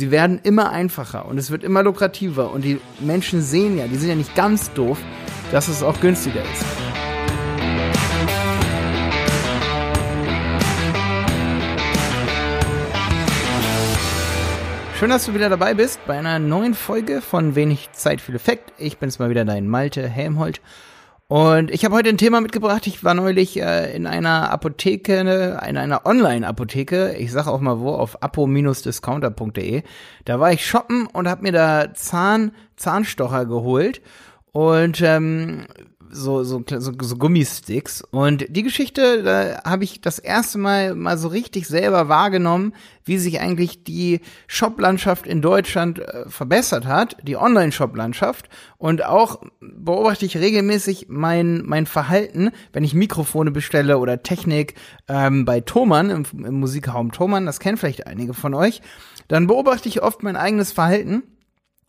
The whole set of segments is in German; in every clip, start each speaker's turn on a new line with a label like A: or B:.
A: Sie werden immer einfacher und es wird immer lukrativer und die Menschen sehen ja, die sind ja nicht ganz doof, dass es auch günstiger ist. Schön, dass du wieder dabei bist bei einer neuen Folge von Wenig Zeit viel Effekt. Ich bin's mal wieder, dein Malte Helmholt. Und ich habe heute ein Thema mitgebracht. Ich war neulich äh, in einer Apotheke, in einer Online-Apotheke. Ich sage auch mal wo, auf apo-discounter.de. Da war ich shoppen und habe mir da Zahn, Zahnstocher geholt. Und ähm, so, so, so, so Gummisticks. Und die Geschichte, da habe ich das erste Mal mal so richtig selber wahrgenommen, wie sich eigentlich die Shoplandschaft in Deutschland äh, verbessert hat, die Online-Shop-Landschaft. Und auch beobachte ich regelmäßig mein, mein Verhalten, wenn ich Mikrofone bestelle oder Technik ähm, bei Thomann, im, im Musikraum Thomann, das kennen vielleicht einige von euch, dann beobachte ich oft mein eigenes Verhalten.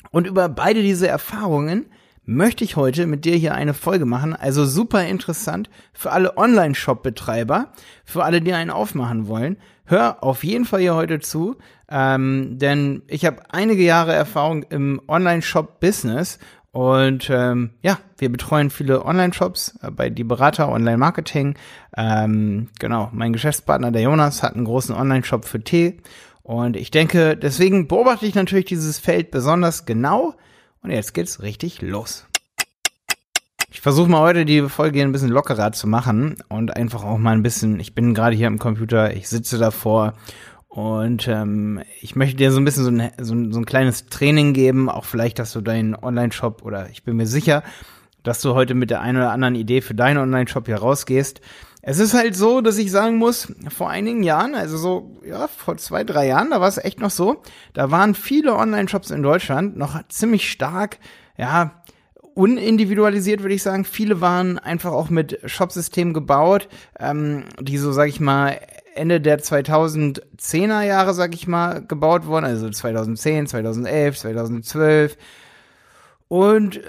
A: Und über beide diese Erfahrungen möchte ich heute mit dir hier eine Folge machen. Also super interessant für alle Online-Shop-Betreiber, für alle, die einen aufmachen wollen. Hör auf jeden Fall hier heute zu, ähm, denn ich habe einige Jahre Erfahrung im Online-Shop-Business und ähm, ja, wir betreuen viele Online-Shops äh, bei die Berater Online-Marketing. Ähm, genau, mein Geschäftspartner, der Jonas, hat einen großen Online-Shop für Tee. Und ich denke, deswegen beobachte ich natürlich dieses Feld besonders genau, und jetzt geht's richtig los. Ich versuche mal heute die Folge ein bisschen lockerer zu machen und einfach auch mal ein bisschen, ich bin gerade hier am Computer, ich sitze davor und ähm, ich möchte dir so ein bisschen so ein, so, ein, so ein kleines Training geben, auch vielleicht, dass du deinen Online-Shop oder ich bin mir sicher, dass du heute mit der einen oder anderen Idee für deinen Online-Shop hier rausgehst. Es ist halt so, dass ich sagen muss, vor einigen Jahren, also so, ja, vor zwei, drei Jahren, da war es echt noch so, da waren viele Online-Shops in Deutschland noch ziemlich stark, ja, unindividualisiert, würde ich sagen. Viele waren einfach auch mit Shopsystemen gebaut, ähm, die so, sag ich mal, Ende der 2010er Jahre, sag ich mal, gebaut wurden, also 2010, 2011, 2012. Und äh,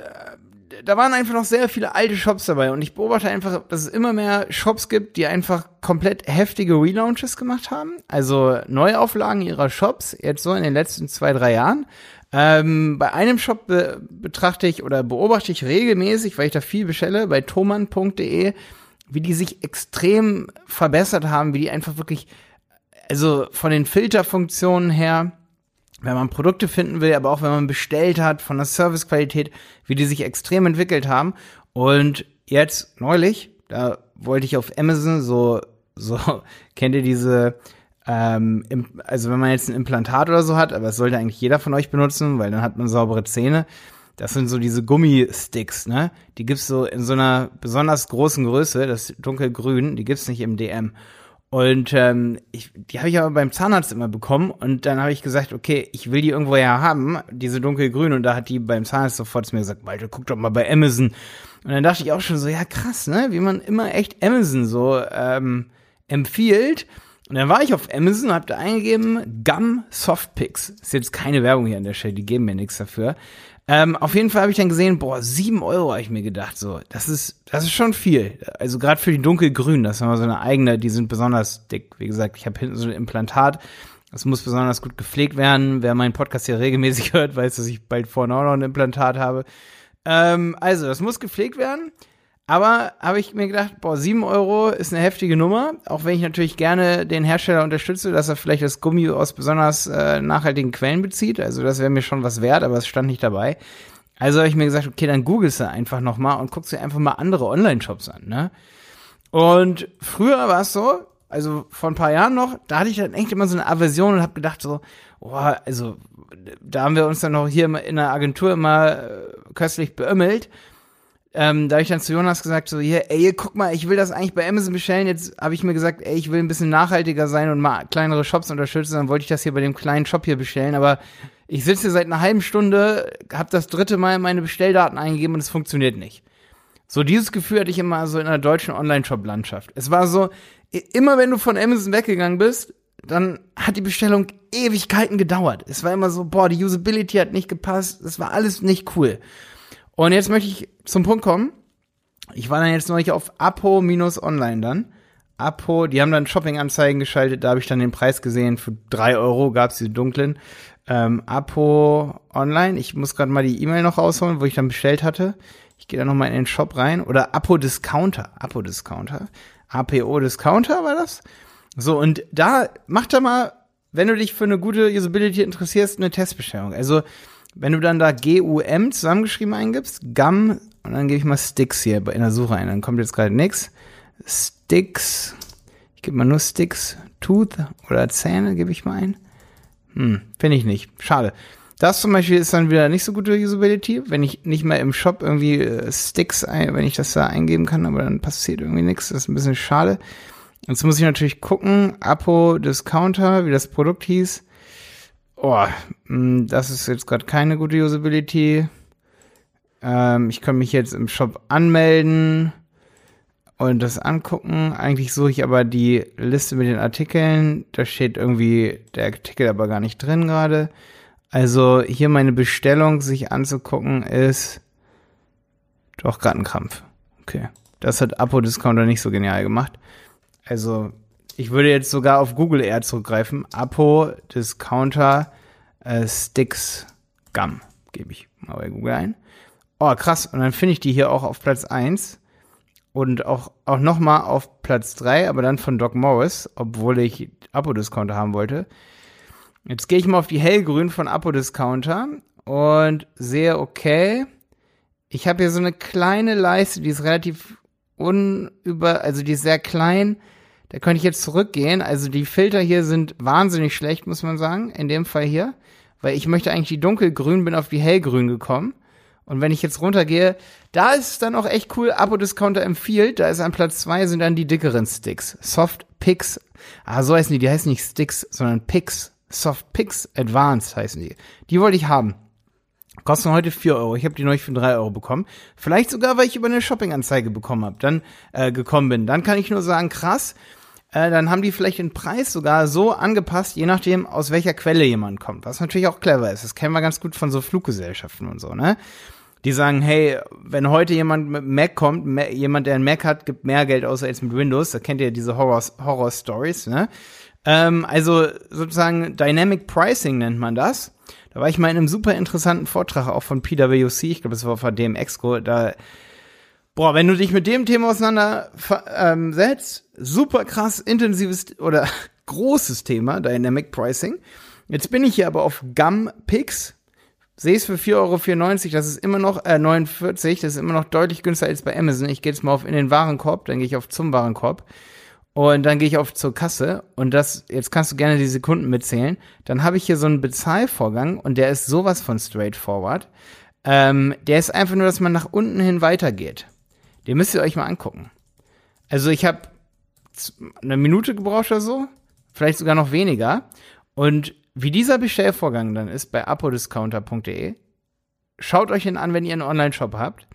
A: da waren einfach noch sehr viele alte Shops dabei und ich beobachte einfach, dass es immer mehr Shops gibt, die einfach komplett heftige Relaunches gemacht haben. Also Neuauflagen ihrer Shops, jetzt so in den letzten zwei, drei Jahren. Ähm, bei einem Shop be betrachte ich oder beobachte ich regelmäßig, weil ich da viel bestelle, bei thoman.de, wie die sich extrem verbessert haben, wie die einfach wirklich, also von den Filterfunktionen her, wenn man Produkte finden will, aber auch wenn man bestellt hat, von der Servicequalität, wie die sich extrem entwickelt haben. Und jetzt neulich, da wollte ich auf Amazon so, so, kennt ihr diese, ähm, also wenn man jetzt ein Implantat oder so hat, aber das sollte eigentlich jeder von euch benutzen, weil dann hat man saubere Zähne. Das sind so diese Gummisticks, ne? Die gibt's so in so einer besonders großen Größe, das dunkelgrün, die gibt's nicht im DM. Und ähm, ich, die habe ich aber beim Zahnarzt immer bekommen und dann habe ich gesagt, okay, ich will die irgendwo ja haben, diese dunkelgrün und da hat die beim Zahnarzt sofort zu mir gesagt, Malte, guck doch mal bei Amazon. Und dann dachte ich auch schon so, ja krass, ne, wie man immer echt Amazon so ähm, empfiehlt. Und dann war ich auf Amazon und habe da eingegeben, Gum Softpicks. Ist jetzt keine Werbung hier an der Stelle, die geben mir nichts dafür. Ähm, auf jeden Fall habe ich dann gesehen, boah, sieben Euro habe ich mir gedacht, so, das ist, das ist schon viel. Also gerade für die dunkelgrünen, das haben wir so eine eigene, die sind besonders dick. Wie gesagt, ich habe hinten so ein Implantat, das muss besonders gut gepflegt werden. Wer meinen Podcast hier regelmäßig hört, weiß, dass ich bald vorne auch noch ein Implantat habe. Ähm, also, das muss gepflegt werden. Aber habe ich mir gedacht, boah, sieben Euro ist eine heftige Nummer, auch wenn ich natürlich gerne den Hersteller unterstütze, dass er vielleicht das Gummi aus besonders äh, nachhaltigen Quellen bezieht. Also das wäre mir schon was wert, aber es stand nicht dabei. Also habe ich mir gesagt, okay, dann googelst du einfach nochmal und guckst dir einfach mal andere Online-Shops an, ne? Und früher war es so, also vor ein paar Jahren noch, da hatte ich dann echt immer so eine Aversion und habe gedacht so, oh, also da haben wir uns dann noch hier in der Agentur immer äh, köstlich beömmelt ähm, da habe ich dann zu Jonas gesagt, so, hier, ey, guck mal, ich will das eigentlich bei Amazon bestellen. Jetzt habe ich mir gesagt, ey, ich will ein bisschen nachhaltiger sein und mal kleinere Shops unterstützen. Dann wollte ich das hier bei dem kleinen Shop hier bestellen. Aber ich sitze hier seit einer halben Stunde, habe das dritte Mal meine Bestelldaten eingegeben und es funktioniert nicht. So dieses Gefühl hatte ich immer so in der deutschen Online-Shop-Landschaft. Es war so, immer wenn du von Amazon weggegangen bist, dann hat die Bestellung Ewigkeiten gedauert. Es war immer so, boah, die Usability hat nicht gepasst. Es war alles nicht cool. Und jetzt möchte ich zum Punkt kommen. Ich war dann jetzt neulich auf Apo-Online dann. Apo, die haben dann Shopping-Anzeigen geschaltet, da habe ich dann den Preis gesehen, für drei Euro gab's die dunklen. Ähm, Apo online, ich muss gerade mal die E-Mail noch rausholen, wo ich dann bestellt hatte. Ich gehe da noch mal in den Shop rein. Oder Apo Discounter, Apo Discounter, APO Discounter war das. So, und da mach da mal, wenn du dich für eine gute Usability interessierst, eine Testbestellung. Also, wenn du dann da GUM zusammengeschrieben eingibst, GAM, und dann gebe ich mal Sticks hier in der Suche ein, dann kommt jetzt gerade nix. Sticks, ich gebe mal nur Sticks, Tooth oder Zähne gebe ich mal ein. Hm, finde ich nicht. Schade. Das zum Beispiel ist dann wieder nicht so gute Usability, wenn ich nicht mehr im Shop irgendwie äh, Sticks, ein, wenn ich das da eingeben kann, aber dann passiert irgendwie nichts. Das ist ein bisschen schade. Jetzt muss ich natürlich gucken, Apo Discounter, wie das Produkt hieß. Oh, hm, das ist jetzt gerade keine gute Usability. Ähm, ich kann mich jetzt im Shop anmelden und das angucken. Eigentlich suche ich aber die Liste mit den Artikeln. Da steht irgendwie der Artikel aber gar nicht drin gerade. Also hier meine Bestellung sich anzugucken ist doch gerade ein Krampf. Okay. Das hat Apo-Discounter nicht so genial gemacht. Also ich würde jetzt sogar auf Google eher zurückgreifen. Apo Discounter äh, Sticks Gum gebe ich mal bei Google ein. Oh, krass. Und dann finde ich die hier auch auf Platz 1 und auch, auch nochmal auf Platz 3, aber dann von Doc Morris, obwohl ich Apo-Discounter haben wollte. Jetzt gehe ich mal auf die hellgrün von Apo-Discounter und sehe, okay, ich habe hier so eine kleine Leiste, die ist relativ unüber, also die ist sehr klein. Da könnte ich jetzt zurückgehen. Also die Filter hier sind wahnsinnig schlecht, muss man sagen, in dem Fall hier. Weil ich möchte eigentlich die dunkelgrün, bin auf die hellgrün gekommen. Und wenn ich jetzt runtergehe, da ist es dann auch echt cool. Abo-Discounter empfiehlt, da ist an Platz zwei sind dann die dickeren Sticks. Soft Picks. Ah, so heißen die. Die heißen nicht Sticks, sondern Picks. Soft Picks Advanced heißen die. Die wollte ich haben. Kosten heute vier Euro. Ich habe die neulich für drei Euro bekommen. Vielleicht sogar, weil ich über eine Shopping-Anzeige bekommen habe, dann äh, gekommen bin. Dann kann ich nur sagen, krass. Äh, dann haben die vielleicht den Preis sogar so angepasst, je nachdem, aus welcher Quelle jemand kommt. Was natürlich auch clever ist. Das kennen wir ganz gut von so Fluggesellschaften und so, ne? die sagen, hey, wenn heute jemand mit Mac kommt, jemand, der ein Mac hat, gibt mehr Geld aus als mit Windows. Da kennt ihr diese Horror, Horror ne? Ähm, also sozusagen Dynamic Pricing nennt man das. Da war ich mal in einem super interessanten Vortrag auch von PwC, ich glaube, das war von dem Exco, da Boah, wenn du dich mit dem Thema auseinandersetzt, ähm, super krass intensives oder großes Thema, Dynamic Pricing. Jetzt bin ich hier aber auf GAM Picks sehe es für 4,94 Euro, das ist immer noch, äh, 49, das ist immer noch deutlich günstiger als bei Amazon. Ich gehe jetzt mal auf in den Warenkorb, dann gehe ich auf zum Warenkorb und dann gehe ich auf zur Kasse und das, jetzt kannst du gerne die Sekunden mitzählen. Dann habe ich hier so einen Bezahlvorgang und der ist sowas von straightforward. Ähm, der ist einfach nur, dass man nach unten hin weitergeht. Den müsst ihr euch mal angucken. Also ich habe eine Minute gebraucht oder so, vielleicht sogar noch weniger. Und wie dieser Bestellvorgang dann ist bei apodiscounter.de, schaut euch ihn an, wenn ihr einen Online-Shop habt.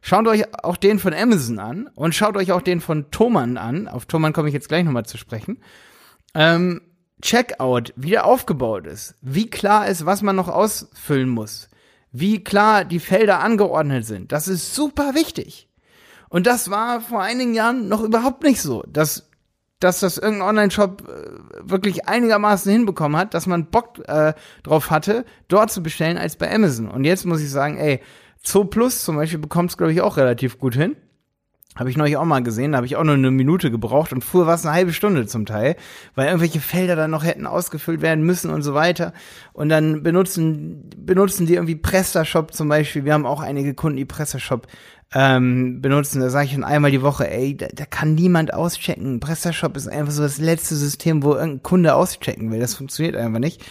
A: Schaut euch auch den von Amazon an und schaut euch auch den von Thomann an. Auf Thomann komme ich jetzt gleich nochmal zu sprechen. Ähm, Checkout, wie der aufgebaut ist, wie klar ist, was man noch ausfüllen muss, wie klar die Felder angeordnet sind. Das ist super wichtig. Und das war vor einigen Jahren noch überhaupt nicht so. Das dass das irgendein Online-Shop äh, wirklich einigermaßen hinbekommen hat, dass man Bock äh, drauf hatte, dort zu bestellen als bei Amazon. Und jetzt muss ich sagen, ey, Zo Plus zum Beispiel bekommt es, glaube ich, auch relativ gut hin. Habe ich neulich auch mal gesehen, da habe ich auch nur eine Minute gebraucht und früher war es eine halbe Stunde zum Teil, weil irgendwelche Felder dann noch hätten ausgefüllt werden müssen und so weiter. Und dann benutzen, benutzen die irgendwie PrestaShop zum Beispiel. Wir haben auch einige Kunden, die PrestaShop ähm, benutzen. Da sage ich dann einmal die Woche, ey, da, da kann niemand auschecken. PrestaShop ist einfach so das letzte System, wo irgendein Kunde auschecken will. Das funktioniert einfach nicht.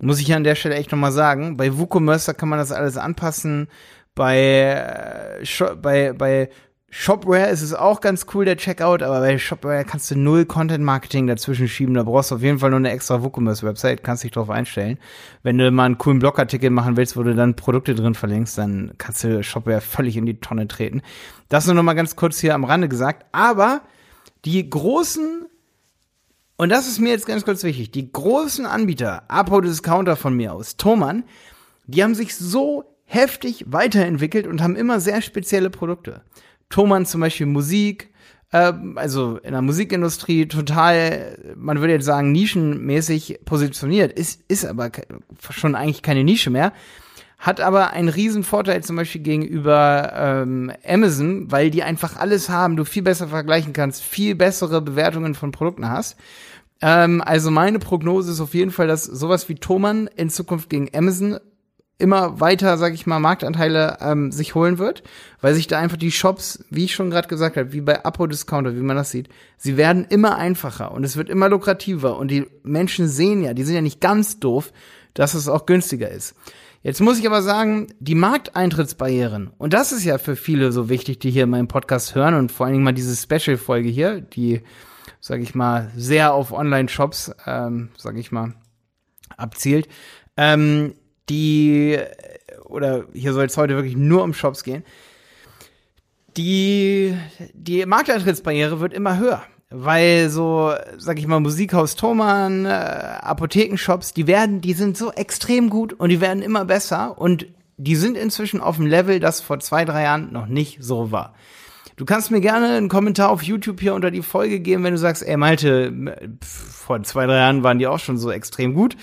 A: Muss ich an der Stelle echt nochmal sagen. Bei WooCommerce kann man das alles anpassen. Bei, äh, bei, bei Shopware ist es auch ganz cool, der Checkout, aber bei Shopware kannst du null Content Marketing dazwischen schieben. Da brauchst du auf jeden Fall nur eine extra WooCommerce-Website, kannst dich drauf einstellen. Wenn du mal einen coolen Blogartikel machen willst, wo du dann Produkte drin verlinkst, dann kannst du Shopware völlig in die Tonne treten. Das nur noch mal ganz kurz hier am Rande gesagt. Aber die großen, und das ist mir jetzt ganz kurz wichtig, die großen Anbieter, Apo Discounter von mir aus, Thomann, die haben sich so heftig weiterentwickelt und haben immer sehr spezielle Produkte. Thomann zum Beispiel Musik, ähm, also in der Musikindustrie total, man würde jetzt sagen, nischenmäßig positioniert, ist, ist aber schon eigentlich keine Nische mehr. Hat aber einen riesen Vorteil zum Beispiel gegenüber ähm, Amazon, weil die einfach alles haben, du viel besser vergleichen kannst, viel bessere Bewertungen von Produkten hast. Ähm, also meine Prognose ist auf jeden Fall, dass sowas wie Thomann in Zukunft gegen Amazon immer weiter, sag ich mal, Marktanteile ähm, sich holen wird, weil sich da einfach die Shops, wie ich schon gerade gesagt habe, wie bei Apo Discounter, wie man das sieht, sie werden immer einfacher und es wird immer lukrativer und die Menschen sehen ja, die sind ja nicht ganz doof, dass es auch günstiger ist. Jetzt muss ich aber sagen, die Markteintrittsbarrieren, und das ist ja für viele so wichtig, die hier meinen Podcast hören und vor allen Dingen mal diese Special-Folge hier, die, sag ich mal, sehr auf Online-Shops, ähm, sag ich mal, abzielt. Ähm, die, oder hier soll es heute wirklich nur um Shops gehen, die, die Markteintrittsbarriere wird immer höher. Weil so, sag ich mal, Musikhaus Thomann, äh, Apothekenshops, die werden, die sind so extrem gut und die werden immer besser und die sind inzwischen auf dem Level, das vor zwei, drei Jahren noch nicht so war. Du kannst mir gerne einen Kommentar auf YouTube hier unter die Folge geben, wenn du sagst, ey Malte, vor zwei, drei Jahren waren die auch schon so extrem gut.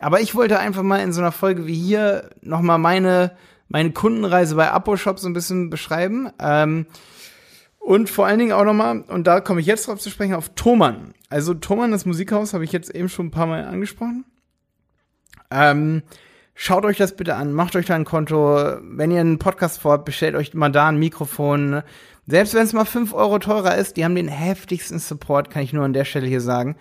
A: Aber ich wollte einfach mal in so einer Folge wie hier nochmal meine, meine Kundenreise bei Apo-Shop so ein bisschen beschreiben. Ähm, und vor allen Dingen auch nochmal, und da komme ich jetzt drauf zu sprechen, auf Thomann. Also Thomann, das Musikhaus, habe ich jetzt eben schon ein paar Mal angesprochen. Ähm, schaut euch das bitte an, macht euch da ein Konto. Wenn ihr einen Podcast vorhabt, bestellt euch mal da ein Mikrofon. Selbst wenn es mal fünf Euro teurer ist, die haben den heftigsten Support, kann ich nur an der Stelle hier sagen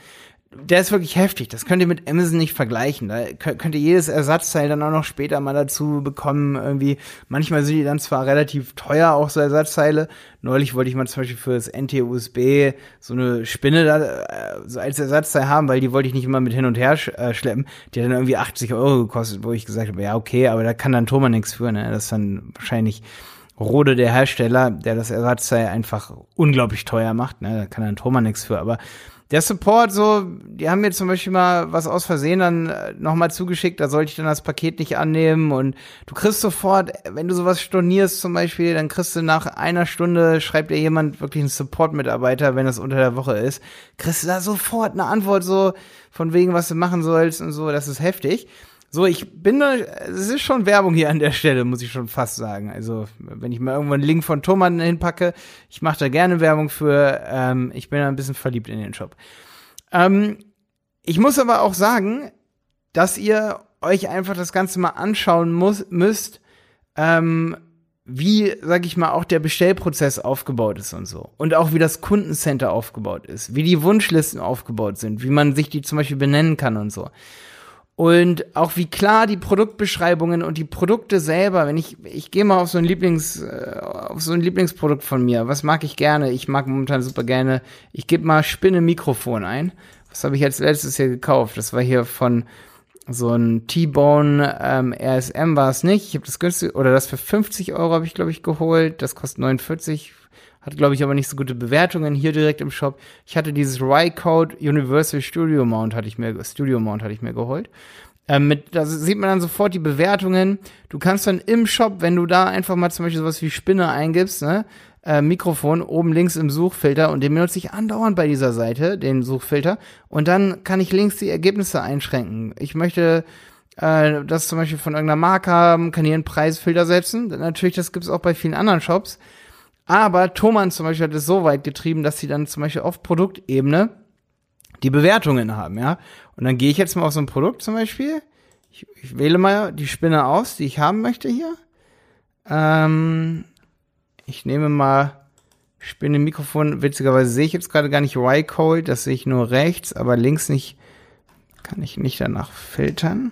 A: der ist wirklich heftig. Das könnt ihr mit Amazon nicht vergleichen. Da könnt ihr jedes Ersatzteil dann auch noch später mal dazu bekommen. Irgendwie, manchmal sind die dann zwar relativ teuer, auch so Ersatzteile. Neulich wollte ich mal zum Beispiel für das NT-USB so eine Spinne da äh, so als Ersatzteil haben, weil die wollte ich nicht immer mit hin und her sch äh, schleppen. Die hat dann irgendwie 80 Euro gekostet, wo ich gesagt habe, ja, okay, aber da kann dann Thomas nichts für, ne? Das ist dann wahrscheinlich Rode der Hersteller, der das Ersatzteil einfach unglaublich teuer macht, ne? Da kann dann Thomas nichts für, aber der Support, so, die haben mir zum Beispiel mal was aus Versehen dann äh, nochmal zugeschickt, da sollte ich dann das Paket nicht annehmen und du kriegst sofort, wenn du sowas stornierst zum Beispiel, dann kriegst du nach einer Stunde, schreibt dir jemand wirklich einen Support-Mitarbeiter, wenn das unter der Woche ist, kriegst du da sofort eine Antwort so von wegen, was du machen sollst und so, das ist heftig. So, ich bin da, es ist schon Werbung hier an der Stelle, muss ich schon fast sagen. Also, wenn ich mal irgendwo einen Link von Thomas hinpacke, ich mache da gerne Werbung für, ähm, ich bin da ein bisschen verliebt in den Shop. Ähm, ich muss aber auch sagen, dass ihr euch einfach das Ganze mal anschauen muss, müsst, ähm, wie, sag ich mal, auch der Bestellprozess aufgebaut ist und so. Und auch wie das Kundencenter aufgebaut ist, wie die Wunschlisten aufgebaut sind, wie man sich die zum Beispiel benennen kann und so. Und auch wie klar die Produktbeschreibungen und die Produkte selber, wenn ich, ich gehe mal auf so ein Lieblings, äh, auf so ein Lieblingsprodukt von mir. Was mag ich gerne? Ich mag momentan super gerne. Ich gebe mal Spinne Mikrofon ein. Was habe ich als letztes hier gekauft? Das war hier von so ein T-Bone ähm, RSM war es nicht. Ich habe das günstig, oder das für 50 Euro habe ich, glaube ich, geholt. Das kostet 49 hat, glaube ich, aber nicht so gute Bewertungen hier direkt im Shop. Ich hatte dieses Rycode Universal Studio Mount hatte ich mir, Studio Mount hatte ich mir geholt. Ähm, mit, da sieht man dann sofort die Bewertungen. Du kannst dann im Shop, wenn du da einfach mal zum Beispiel sowas wie Spinne eingibst, ne, äh, Mikrofon oben links im Suchfilter und den benutze ich andauernd bei dieser Seite, den Suchfilter. Und dann kann ich links die Ergebnisse einschränken. Ich möchte äh, das zum Beispiel von irgendeiner Marke haben, kann hier einen Preisfilter setzen. Natürlich, das gibt's auch bei vielen anderen Shops. Aber Thomann zum Beispiel hat es so weit getrieben, dass sie dann zum Beispiel auf Produktebene die Bewertungen haben, ja. Und dann gehe ich jetzt mal auf so ein Produkt zum Beispiel. Ich, ich wähle mal die Spinne aus, die ich haben möchte hier. Ähm, ich nehme mal Spinne Mikrofon. Witzigerweise sehe ich jetzt gerade gar nicht Y-Code, das sehe ich nur rechts, aber links nicht, kann ich nicht danach filtern.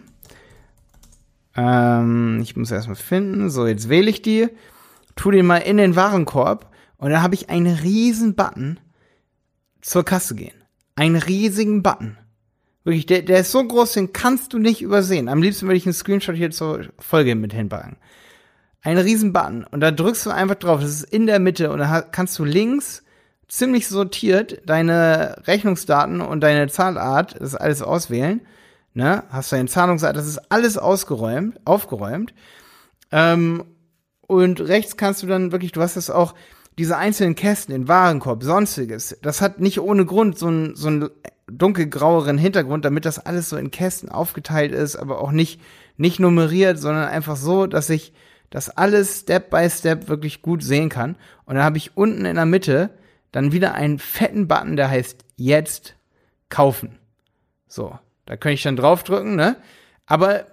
A: Ähm, ich muss erstmal finden. So, jetzt wähle ich die tu den mal in den Warenkorb und dann habe ich einen riesen Button zur Kasse gehen. Einen riesigen Button. Wirklich, der, der ist so groß, den kannst du nicht übersehen. Am liebsten würde ich einen Screenshot hier zur Folge mit hinpacken. Ein riesen Button. Und da drückst du einfach drauf. Das ist in der Mitte. Und da kannst du links ziemlich sortiert deine Rechnungsdaten und deine Zahlart, das alles auswählen. Ne? Hast du deine Zahlungsart, das ist alles ausgeräumt, aufgeräumt. Ähm, und rechts kannst du dann wirklich, du hast das auch, diese einzelnen Kästen, den Warenkorb, sonstiges, das hat nicht ohne Grund so einen, so einen dunkelgraueren Hintergrund, damit das alles so in Kästen aufgeteilt ist, aber auch nicht, nicht nummeriert, sondern einfach so, dass ich das alles Step by Step wirklich gut sehen kann. Und dann habe ich unten in der Mitte dann wieder einen fetten Button, der heißt jetzt kaufen. So, da könnte ich dann draufdrücken, ne? Aber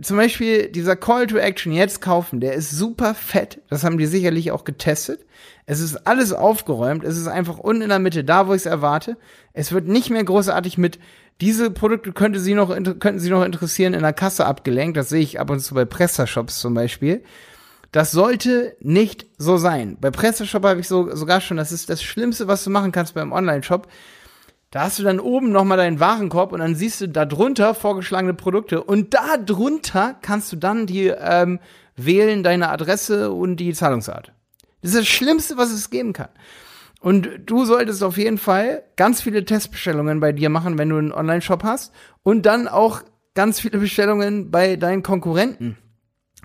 A: zum Beispiel dieser Call to Action jetzt kaufen, der ist super fett. Das haben die sicherlich auch getestet. Es ist alles aufgeräumt. Es ist einfach unten in der Mitte, da wo ich es erwarte. Es wird nicht mehr großartig mit diese Produkte könnte sie noch, könnten Sie noch interessieren in der Kasse abgelenkt. Das sehe ich ab und zu bei Presta-Shops zum Beispiel. Das sollte nicht so sein. Bei Presta-Shop habe ich so, sogar schon, das ist das Schlimmste, was du machen kannst beim Online-Shop da hast du dann oben nochmal deinen Warenkorb und dann siehst du da drunter vorgeschlagene Produkte und da drunter kannst du dann die ähm, wählen, deine Adresse und die Zahlungsart. Das ist das Schlimmste, was es geben kann. Und du solltest auf jeden Fall ganz viele Testbestellungen bei dir machen, wenn du einen Online-Shop hast und dann auch ganz viele Bestellungen bei deinen Konkurrenten.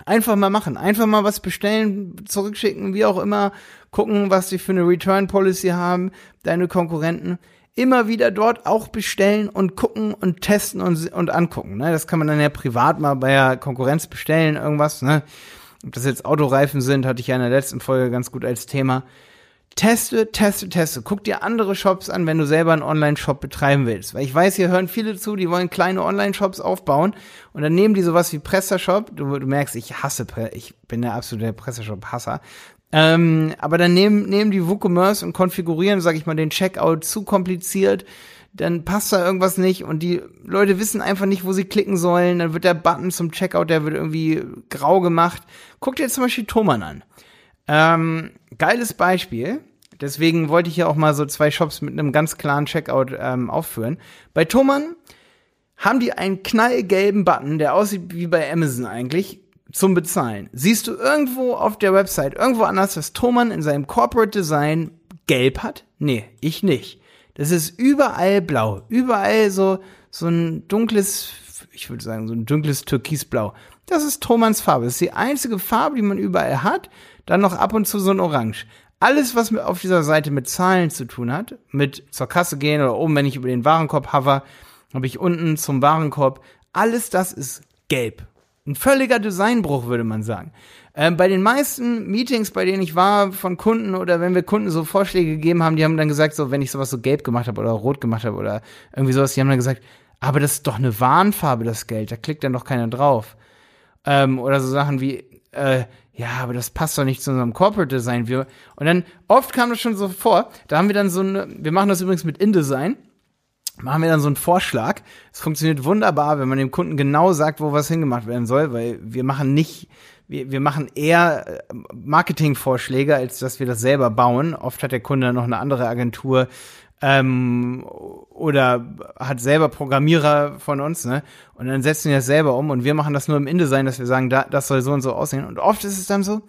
A: Einfach mal machen, einfach mal was bestellen, zurückschicken, wie auch immer, gucken, was sie für eine Return Policy haben, deine Konkurrenten immer wieder dort auch bestellen und gucken und testen und, und angucken. Ne? Das kann man dann ja privat mal bei der Konkurrenz bestellen, irgendwas. Ne? Ob das jetzt Autoreifen sind, hatte ich ja in der letzten Folge ganz gut als Thema. Teste, teste, teste. Guck dir andere Shops an, wenn du selber einen Online-Shop betreiben willst. Weil ich weiß, hier hören viele zu, die wollen kleine Online-Shops aufbauen und dann nehmen die sowas wie PrestaShop. Du, du merkst, ich hasse, ich bin der absolute PrestaShop-Hasser. Ähm, aber dann nehmen, nehmen die WooCommerce und konfigurieren, sag ich mal, den Checkout zu kompliziert. Dann passt da irgendwas nicht und die Leute wissen einfach nicht, wo sie klicken sollen. Dann wird der Button zum Checkout, der wird irgendwie grau gemacht. Guck dir jetzt zum Beispiel Thomann an. Ähm, geiles Beispiel. Deswegen wollte ich ja auch mal so zwei Shops mit einem ganz klaren Checkout ähm, aufführen. Bei Thomann haben die einen knallgelben Button, der aussieht wie bei Amazon eigentlich, zum Bezahlen. Siehst du irgendwo auf der Website, irgendwo anders, dass Thomann in seinem Corporate Design gelb hat? Nee, ich nicht. Das ist überall blau. Überall so, so ein dunkles, ich würde sagen, so ein dunkles Türkisblau. Das ist Thomanns Farbe. Das ist die einzige Farbe, die man überall hat. Dann noch ab und zu so ein Orange. Alles, was auf dieser Seite mit Zahlen zu tun hat, mit zur Kasse gehen oder oben, wenn ich über den Warenkorb hover, habe ich unten zum Warenkorb. Alles das ist gelb. Ein völliger Designbruch, würde man sagen. Ähm, bei den meisten Meetings, bei denen ich war von Kunden oder wenn wir Kunden so Vorschläge gegeben haben, die haben dann gesagt, so wenn ich sowas so gelb gemacht habe oder rot gemacht habe oder irgendwie sowas, die haben dann gesagt, aber das ist doch eine Warnfarbe, das Geld, da klickt dann doch keiner drauf. Ähm, oder so Sachen wie, äh, ja, aber das passt doch nicht zu unserem Corporate Design. Wir, und dann oft kam das schon so vor, da haben wir dann so eine, wir machen das übrigens mit InDesign machen wir dann so einen Vorschlag. Es funktioniert wunderbar, wenn man dem Kunden genau sagt, wo was hingemacht werden soll, weil wir machen nicht, wir, wir machen eher äh, Marketingvorschläge, als dass wir das selber bauen. Oft hat der Kunde noch eine andere Agentur ähm, oder hat selber Programmierer von uns, ne? Und dann setzen wir das selber um und wir machen das nur im InDesign, dass wir sagen, da, das soll so und so aussehen. Und oft ist es dann so,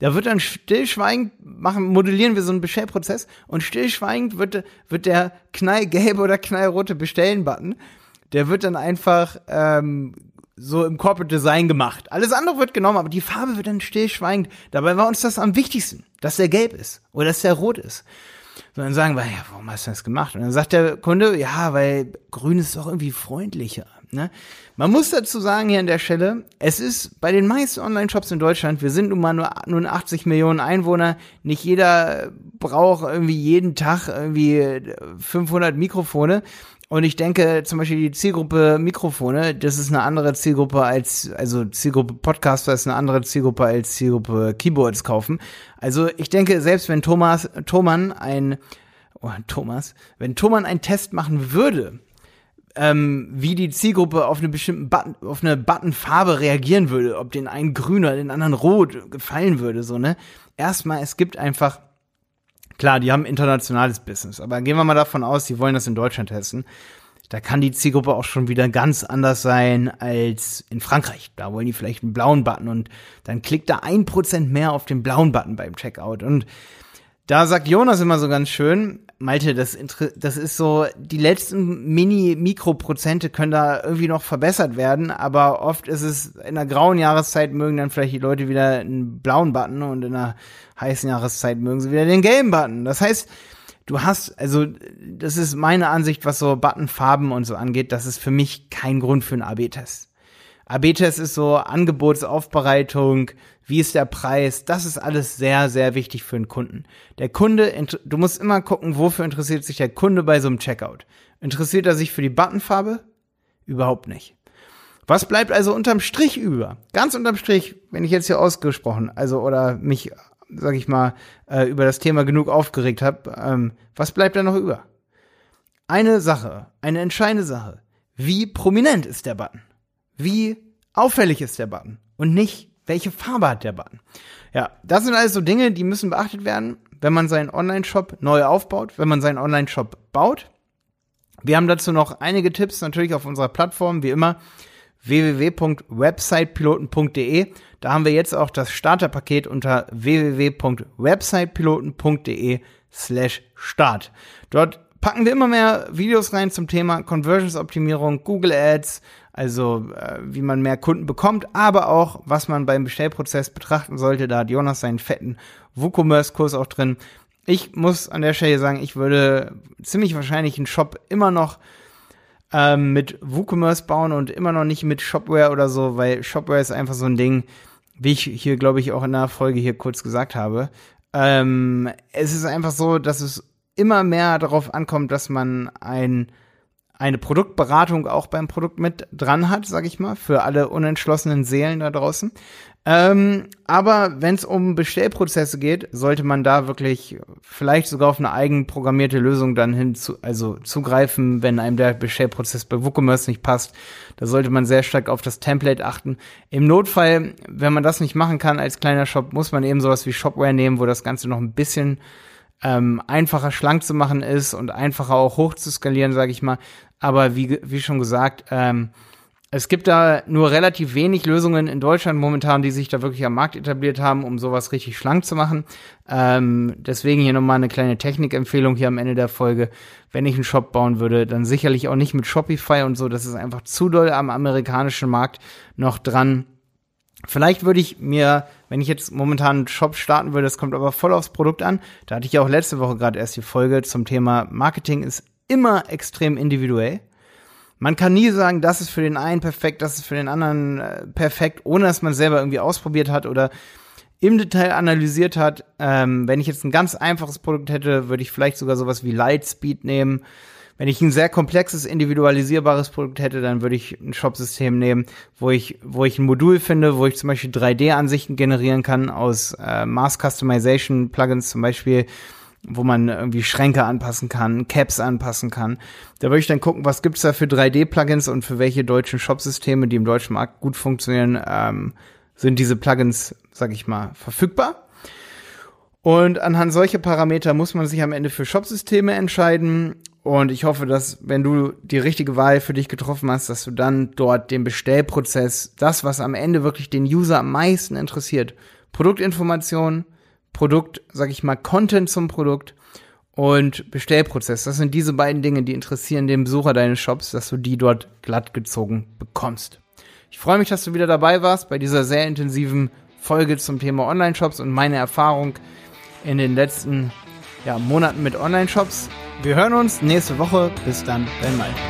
A: da wird dann stillschweigend machen, modellieren wir so einen Bestellprozess und stillschweigend wird, wird der knallgelbe oder knallrote Bestellen-Button, der wird dann einfach ähm, so im Corporate Design gemacht. Alles andere wird genommen, aber die Farbe wird dann stillschweigend. Dabei war uns das am wichtigsten, dass der gelb ist oder dass der rot ist. So, dann sagen wir, ja, warum hast du das gemacht? Und dann sagt der Kunde, ja, weil grün ist doch irgendwie freundlicher. Ne? Man muss dazu sagen hier an der Stelle, es ist bei den meisten Online-Shops in Deutschland, wir sind nun mal nur, nur 80 Millionen Einwohner, nicht jeder braucht irgendwie jeden Tag irgendwie 500 Mikrofone. Und ich denke zum Beispiel die Zielgruppe Mikrofone, das ist eine andere Zielgruppe als, also Zielgruppe Podcaster ist eine andere Zielgruppe als Zielgruppe Keyboards kaufen. Also ich denke, selbst wenn Thomas, Thoman ein, oh, Thomas, wenn Thoman einen Test machen würde, ähm, wie die Zielgruppe auf eine bestimmte Button, auf eine Buttonfarbe reagieren würde, ob den einen grün oder den anderen rot gefallen würde, so, ne? Erstmal, es gibt einfach, klar, die haben internationales Business, aber gehen wir mal davon aus, die wollen das in Deutschland testen. Da kann die Zielgruppe auch schon wieder ganz anders sein als in Frankreich. Da wollen die vielleicht einen blauen Button und dann klickt da ein Prozent mehr auf den blauen Button beim Checkout. Und da sagt Jonas immer so ganz schön, Malte, das, das ist so, die letzten Mini-Mikroprozente können da irgendwie noch verbessert werden, aber oft ist es, in der grauen Jahreszeit mögen dann vielleicht die Leute wieder einen blauen Button und in der heißen Jahreszeit mögen sie wieder den gelben Button. Das heißt, du hast, also, das ist meine Ansicht, was so Buttonfarben und so angeht, das ist für mich kein Grund für einen AB-Test. AB-Test ist so Angebotsaufbereitung, wie ist der Preis, das ist alles sehr, sehr wichtig für einen Kunden. Der Kunde, du musst immer gucken, wofür interessiert sich der Kunde bei so einem Checkout. Interessiert er sich für die Buttonfarbe? Überhaupt nicht. Was bleibt also unterm Strich über? Ganz unterm Strich, wenn ich jetzt hier ausgesprochen, also oder mich, sag ich mal, äh, über das Thema genug aufgeregt habe, ähm, was bleibt da noch über? Eine Sache, eine entscheidende Sache. Wie prominent ist der Button? wie auffällig ist der Button und nicht, welche Farbe hat der Button. Ja, das sind alles so Dinge, die müssen beachtet werden, wenn man seinen Online-Shop neu aufbaut, wenn man seinen Online-Shop baut. Wir haben dazu noch einige Tipps natürlich auf unserer Plattform, wie immer www.websitepiloten.de. Da haben wir jetzt auch das Starterpaket unter www.websitepiloten.de slash start. Dort packen wir immer mehr Videos rein zum Thema Conversions-Optimierung, Google Ads, also äh, wie man mehr Kunden bekommt, aber auch, was man beim Bestellprozess betrachten sollte. Da hat Jonas seinen fetten WooCommerce-Kurs auch drin. Ich muss an der Stelle sagen, ich würde ziemlich wahrscheinlich einen Shop immer noch ähm, mit WooCommerce bauen und immer noch nicht mit Shopware oder so, weil Shopware ist einfach so ein Ding, wie ich hier, glaube ich, auch in der Folge hier kurz gesagt habe. Ähm, es ist einfach so, dass es immer mehr darauf ankommt, dass man ein eine Produktberatung auch beim Produkt mit dran hat, sag ich mal, für alle unentschlossenen Seelen da draußen. Ähm, aber wenn es um Bestellprozesse geht, sollte man da wirklich vielleicht sogar auf eine eigenprogrammierte Lösung dann hin zu, also zugreifen, wenn einem der Bestellprozess bei WooCommerce nicht passt. Da sollte man sehr stark auf das Template achten. Im Notfall, wenn man das nicht machen kann als kleiner Shop, muss man eben sowas wie Shopware nehmen, wo das Ganze noch ein bisschen ähm, einfacher schlank zu machen ist und einfacher auch hoch zu skalieren, sage ich mal. Aber wie, wie schon gesagt, ähm, es gibt da nur relativ wenig Lösungen in Deutschland momentan, die sich da wirklich am Markt etabliert haben, um sowas richtig schlank zu machen. Ähm, deswegen hier nochmal eine kleine Technikempfehlung hier am Ende der Folge. Wenn ich einen Shop bauen würde, dann sicherlich auch nicht mit Shopify und so. Das ist einfach zu doll am amerikanischen Markt noch dran. Vielleicht würde ich mir, wenn ich jetzt momentan einen Shop starten würde, das kommt aber voll aufs Produkt an. Da hatte ich ja auch letzte Woche gerade erst die Folge zum Thema Marketing ist immer extrem individuell. Man kann nie sagen, das ist für den einen perfekt, das ist für den anderen äh, perfekt, ohne dass man selber irgendwie ausprobiert hat oder im Detail analysiert hat. Ähm, wenn ich jetzt ein ganz einfaches Produkt hätte, würde ich vielleicht sogar sowas wie Lightspeed nehmen. Wenn ich ein sehr komplexes, individualisierbares Produkt hätte, dann würde ich ein Shop-System nehmen, wo ich, wo ich ein Modul finde, wo ich zum Beispiel 3D-Ansichten generieren kann aus äh, Mass Customization Plugins zum Beispiel wo man irgendwie Schränke anpassen kann, Caps anpassen kann. Da würde ich dann gucken, was gibt's da für 3D-Plugins und für welche deutschen Shop-Systeme, die im deutschen Markt gut funktionieren, ähm, sind diese Plugins, sag ich mal, verfügbar. Und anhand solcher Parameter muss man sich am Ende für Shop-Systeme entscheiden. Und ich hoffe, dass wenn du die richtige Wahl für dich getroffen hast, dass du dann dort den Bestellprozess, das, was am Ende wirklich den User am meisten interessiert, Produktinformationen, Produkt, sag ich mal, Content zum Produkt und Bestellprozess. Das sind diese beiden Dinge, die interessieren den Besucher deines Shops, dass du die dort glatt gezogen bekommst. Ich freue mich, dass du wieder dabei warst bei dieser sehr intensiven Folge zum Thema Online-Shops und meine Erfahrung in den letzten ja, Monaten mit Online-Shops. Wir hören uns nächste Woche. Bis dann, dein Malte.